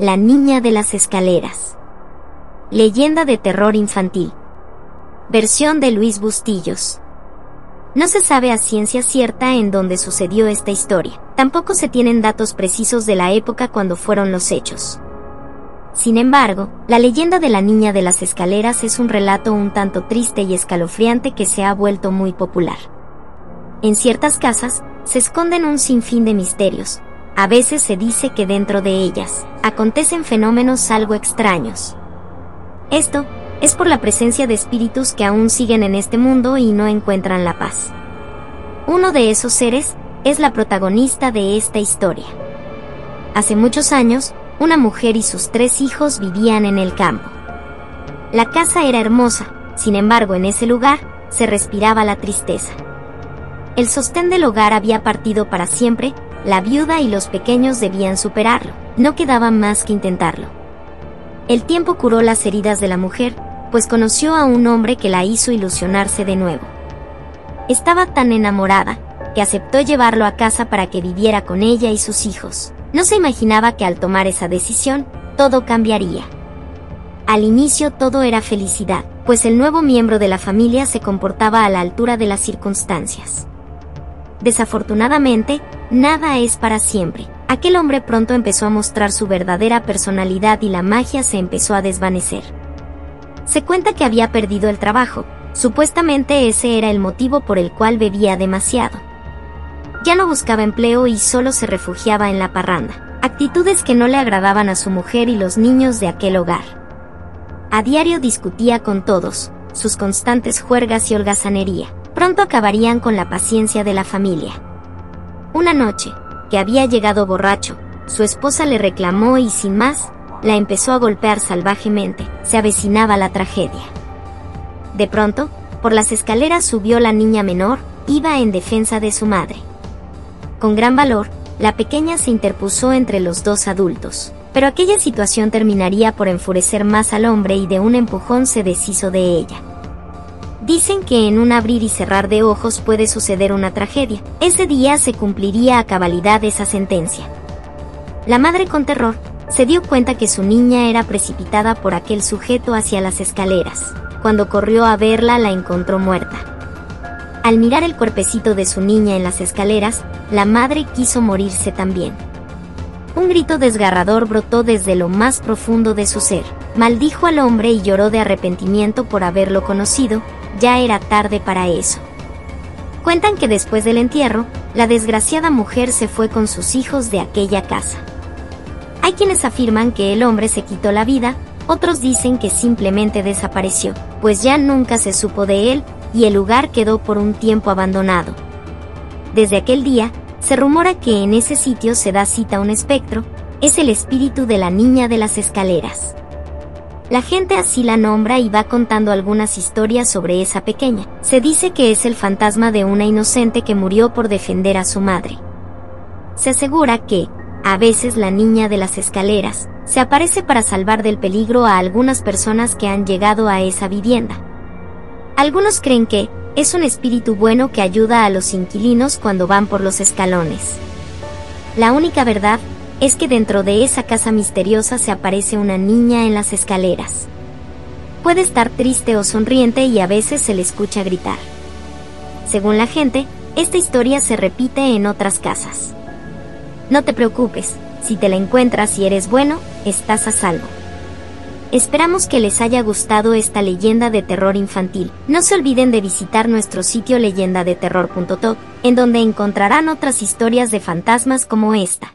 La Niña de las Escaleras. Leyenda de terror infantil. Versión de Luis Bustillos. No se sabe a ciencia cierta en dónde sucedió esta historia. Tampoco se tienen datos precisos de la época cuando fueron los hechos. Sin embargo, la leyenda de la Niña de las Escaleras es un relato un tanto triste y escalofriante que se ha vuelto muy popular. En ciertas casas, se esconden un sinfín de misterios, a veces se dice que dentro de ellas acontecen fenómenos algo extraños. Esto es por la presencia de espíritus que aún siguen en este mundo y no encuentran la paz. Uno de esos seres es la protagonista de esta historia. Hace muchos años, una mujer y sus tres hijos vivían en el campo. La casa era hermosa, sin embargo en ese lugar se respiraba la tristeza. El sostén del hogar había partido para siempre la viuda y los pequeños debían superarlo, no quedaba más que intentarlo. El tiempo curó las heridas de la mujer, pues conoció a un hombre que la hizo ilusionarse de nuevo. Estaba tan enamorada, que aceptó llevarlo a casa para que viviera con ella y sus hijos. No se imaginaba que al tomar esa decisión, todo cambiaría. Al inicio todo era felicidad, pues el nuevo miembro de la familia se comportaba a la altura de las circunstancias. Desafortunadamente, nada es para siempre. Aquel hombre pronto empezó a mostrar su verdadera personalidad y la magia se empezó a desvanecer. Se cuenta que había perdido el trabajo, supuestamente ese era el motivo por el cual bebía demasiado. Ya no buscaba empleo y solo se refugiaba en la parranda, actitudes que no le agradaban a su mujer y los niños de aquel hogar. A diario discutía con todos, sus constantes juergas y holgazanería pronto acabarían con la paciencia de la familia. Una noche, que había llegado borracho, su esposa le reclamó y sin más, la empezó a golpear salvajemente, se avecinaba la tragedia. De pronto, por las escaleras subió la niña menor, iba en defensa de su madre. Con gran valor, la pequeña se interpuso entre los dos adultos, pero aquella situación terminaría por enfurecer más al hombre y de un empujón se deshizo de ella. Dicen que en un abrir y cerrar de ojos puede suceder una tragedia. Ese día se cumpliría a cabalidad esa sentencia. La madre con terror se dio cuenta que su niña era precipitada por aquel sujeto hacia las escaleras. Cuando corrió a verla la encontró muerta. Al mirar el cuerpecito de su niña en las escaleras, la madre quiso morirse también. Un grito desgarrador brotó desde lo más profundo de su ser. Maldijo al hombre y lloró de arrepentimiento por haberlo conocido, ya era tarde para eso. Cuentan que después del entierro, la desgraciada mujer se fue con sus hijos de aquella casa. Hay quienes afirman que el hombre se quitó la vida, otros dicen que simplemente desapareció, pues ya nunca se supo de él y el lugar quedó por un tiempo abandonado. Desde aquel día, se rumora que en ese sitio se da cita un espectro, es el espíritu de la niña de las escaleras. La gente así la nombra y va contando algunas historias sobre esa pequeña. Se dice que es el fantasma de una inocente que murió por defender a su madre. Se asegura que, a veces la niña de las escaleras, se aparece para salvar del peligro a algunas personas que han llegado a esa vivienda. Algunos creen que, es un espíritu bueno que ayuda a los inquilinos cuando van por los escalones. La única verdad es que dentro de esa casa misteriosa se aparece una niña en las escaleras. Puede estar triste o sonriente y a veces se le escucha gritar. Según la gente, esta historia se repite en otras casas. No te preocupes, si te la encuentras y eres bueno, estás a salvo. Esperamos que les haya gustado esta leyenda de terror infantil. No se olviden de visitar nuestro sitio leyendadeterror.top, en donde encontrarán otras historias de fantasmas como esta.